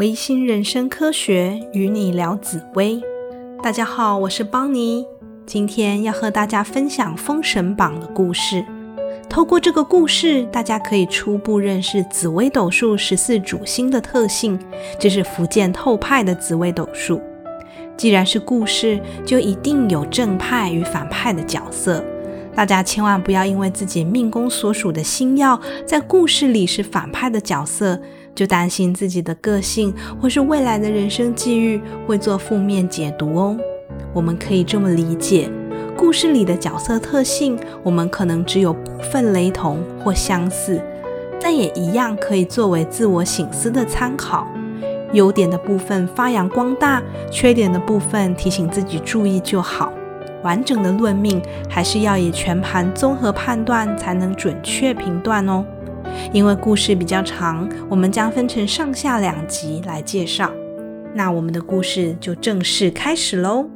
微心人生科学与你聊紫薇。大家好，我是邦尼，今天要和大家分享《封神榜》的故事。透过这个故事，大家可以初步认识紫微斗数十四主星的特性。这是福建透派的紫微斗数。既然是故事，就一定有正派与反派的角色。大家千万不要因为自己命宫所属的星耀在故事里是反派的角色。就担心自己的个性或是未来的人生际遇会做负面解读哦。我们可以这么理解，故事里的角色特性，我们可能只有部分雷同或相似，但也一样可以作为自我醒思的参考。优点的部分发扬光大，缺点的部分提醒自己注意就好。完整的论命还是要以全盘综合判断，才能准确评断哦。因为故事比较长，我们将分成上下两集来介绍。那我们的故事就正式开始喽。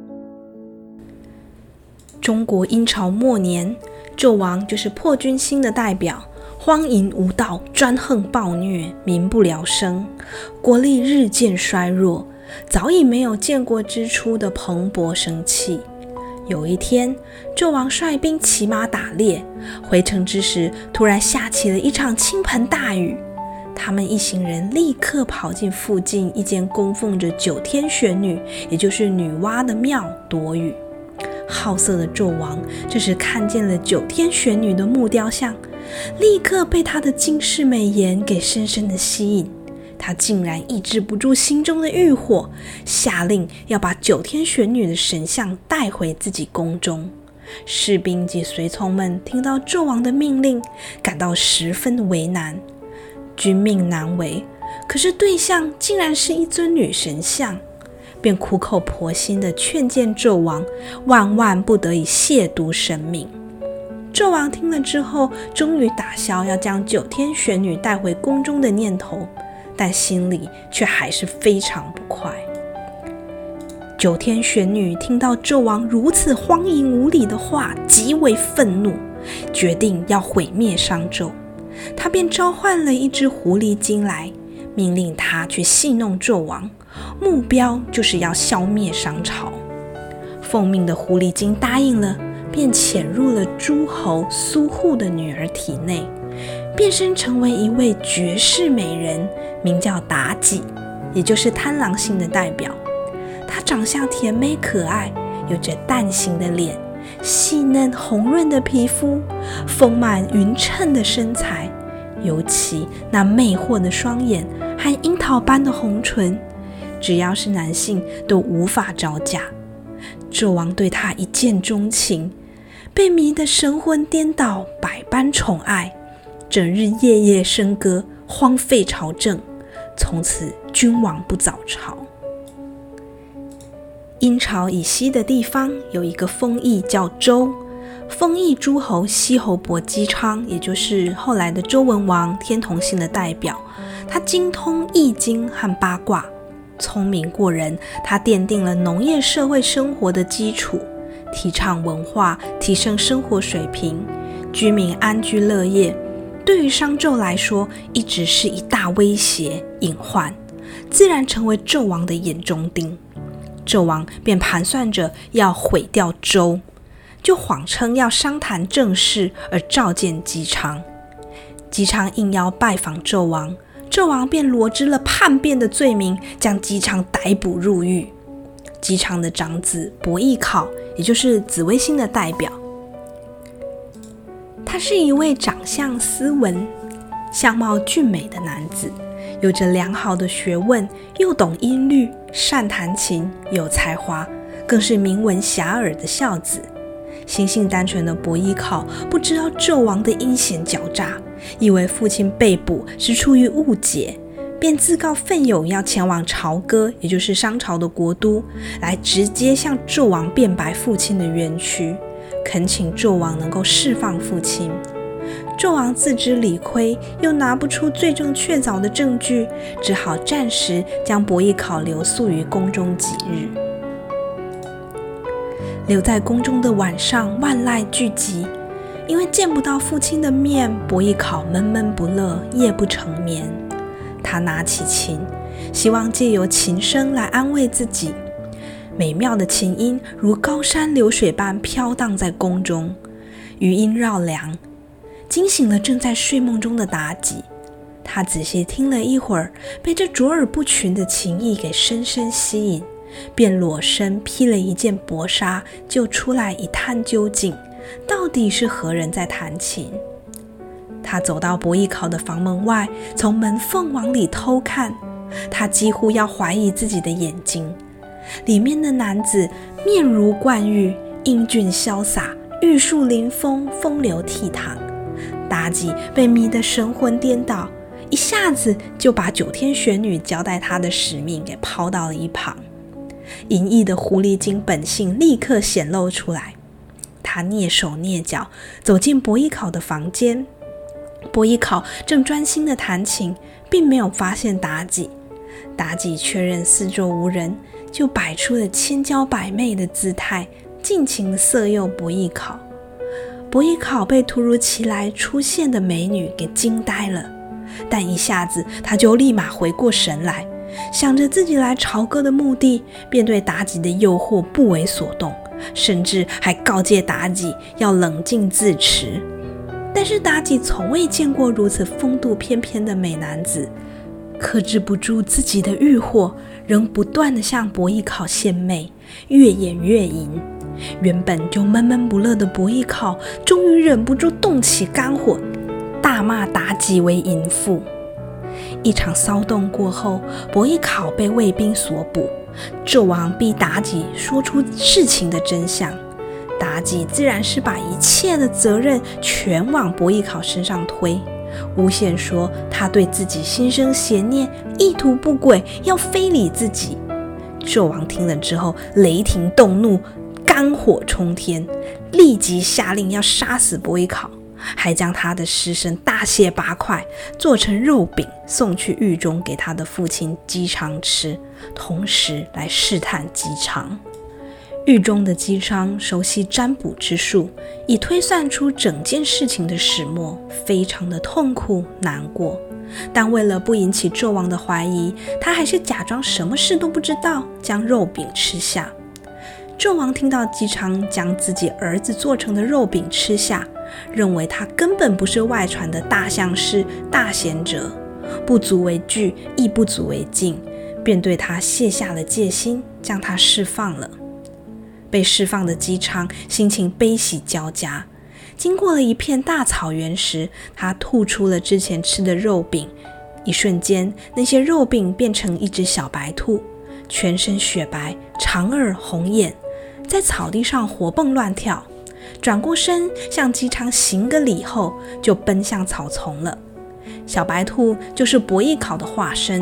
中国殷朝末年，纣王就是破军星的代表，荒淫无道，专横暴虐，民不聊生，国力日渐衰弱，早已没有建国之初的蓬勃生气。有一天，纣王率兵骑马打猎，回城之时，突然下起了一场倾盆大雨。他们一行人立刻跑进附近一间供奉着九天玄女，也就是女娲的庙躲雨。好色的纣王这时看见了九天玄女的木雕像，立刻被她的惊世美颜给深深的吸引。他竟然抑制不住心中的欲火，下令要把九天玄女的神像带回自己宫中。士兵及随从们听到纣王的命令，感到十分为难。君命难违，可是对象竟然是一尊女神像，便苦口婆心地劝谏纣王，万万不得以亵渎神明。纣王听了之后，终于打消要将九天玄女带回宫中的念头。但心里却还是非常不快。九天玄女听到纣王如此荒淫无礼的话，极为愤怒，决定要毁灭商纣。她便召唤了一只狐狸精来，命令他去戏弄纣王，目标就是要消灭商朝。奉命的狐狸精答应了，便潜入了诸侯苏护的女儿体内。变身成为一位绝世美人，名叫妲己，也就是贪狼星的代表。她长相甜美可爱，有着蛋形的脸、细嫩红润的皮肤、丰满匀称的身材，尤其那魅惑的双眼和樱桃般的红唇，只要是男性都无法招架。纣王对她一见钟情，被迷得神魂颠倒，百般宠爱。整日夜夜笙歌，荒废朝政，从此君王不早朝。殷朝以西的地方有一个封邑叫周，封邑诸侯西侯伯姬昌，也就是后来的周文王，天同星的代表。他精通易经和八卦，聪明过人。他奠定了农业社会生活的基础，提倡文化，提升生活水平，居民安居乐业。对于商纣来说，一直是一大威胁隐患，自然成为纣王的眼中钉。纣王便盘算着要毁掉周，就谎称要商谈政事而召见姬昌。姬昌应邀拜访纣王，纣王便罗织了叛变的罪名，将姬昌逮捕入狱。姬昌的长子伯邑考，也就是紫微星的代表。他是一位长相斯文、相貌俊美的男子，有着良好的学问，又懂音律，善弹琴，有才华，更是名闻遐迩的孝子。心性单纯的伯邑考不知道纣王的阴险狡诈，以为父亲被捕是出于误解，便自告奋勇要前往朝歌，也就是商朝的国都，来直接向纣王辩白父亲的冤屈。恳请纣王能够释放父亲。纣王自知理亏，又拿不出罪证确凿的证据，只好暂时将伯邑考留宿于宫中几日。留在宫中的晚上，万籁俱寂，因为见不到父亲的面，伯邑考闷闷不乐，夜不成眠。他拿起琴，希望借由琴声来安慰自己。美妙的琴音如高山流水般飘荡在宫中，余音绕梁，惊醒了正在睡梦中的妲己。他仔细听了一会儿，被这卓尔不群的琴意给深深吸引，便裸身披了一件薄纱，就出来一探究竟，到底是何人在弹琴？他走到伯邑考的房门外，从门缝往里偷看，他几乎要怀疑自己的眼睛。里面的男子面如冠玉，英俊潇洒，玉树临风，风流倜傥。妲己被迷得神魂颠倒。一下子就把九天玄女交代他的使命给抛到了一旁，淫逸的狐狸精本性立刻显露出来。他蹑手蹑脚走进伯邑考的房间，伯邑考正专心地弹琴，并没有发现妲己。妲己确认四周无人，就摆出了千娇百媚的姿态，尽情色诱伯邑考。伯邑考被突如其来出现的美女给惊呆了。但一下子，他就立马回过神来，想着自己来朝歌的目的，便对妲己的诱惑不为所动，甚至还告诫妲己要冷静自持。但是妲己从未见过如此风度翩翩的美男子，克制不住自己的欲火，仍不断地向伯邑考献媚，越演越淫。原本就闷闷不乐的伯邑考，终于忍不住动起肝火。大骂妲己为淫妇。一场骚动过后，伯邑考被卫兵所捕。纣王逼妲己说出事情的真相，妲己自然是把一切的责任全往伯邑考身上推，诬陷说他对自己心生邪念，意图不轨，要非礼自己。纣王听了之后，雷霆动怒，肝火冲天，立即下令要杀死伯邑考。还将他的尸身大卸八块，做成肉饼送去狱中给他的父亲姬昌吃，同时来试探姬昌。狱中的姬昌熟悉占卜之术，已推算出整件事情的始末，非常的痛苦难过。但为了不引起纣王的怀疑，他还是假装什么事都不知道，将肉饼吃下。纣王听到姬昌将自己儿子做成的肉饼吃下。认为他根本不是外传的大相士、大贤者，不足为惧，亦不足为敬，便对他卸下了戒心，将他释放了。被释放的姬昌心情悲喜交加，经过了一片大草原时，他吐出了之前吃的肉饼，一瞬间，那些肉饼变成一只小白兔，全身雪白，长耳红眼，在草地上活蹦乱跳。转过身向姬昌行个礼后，就奔向草丛了。小白兔就是伯邑考的化身，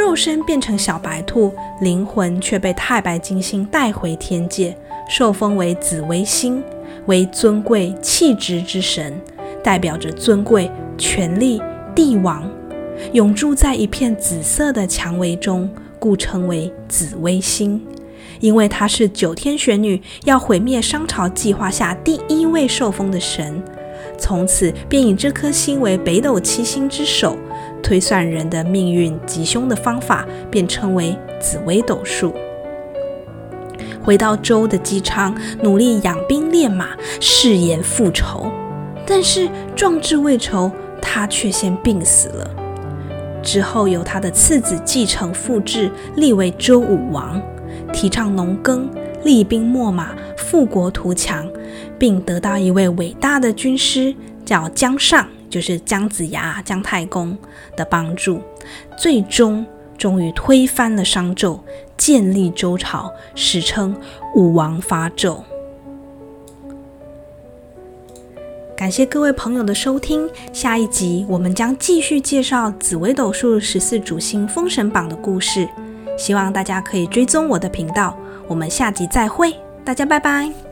肉身变成小白兔，灵魂却被太白金星带回天界，受封为紫微星，为尊贵气质之神，代表着尊贵、权力、帝王，永驻在一片紫色的蔷薇中，故称为紫微星。因为她是九天玄女，要毁灭商朝计划下第一位受封的神，从此便以这颗星为北斗七星之首，推算人的命运吉凶的方法便称为紫微斗数。回到周的姬昌，努力养兵练马，誓言复仇，但是壮志未酬，他却先病死了。之后由他的次子继承父志，立为周武王。提倡农耕、厉兵秣马、富国图强，并得到一位伟大的军师叫姜尚，就是姜子牙、姜太公的帮助，最终终于推翻了商纣，建立周朝，史称武王伐纣。感谢各位朋友的收听，下一集我们将继续介绍紫微斗数十四主星封神榜的故事。希望大家可以追踪我的频道，我们下集再会，大家拜拜。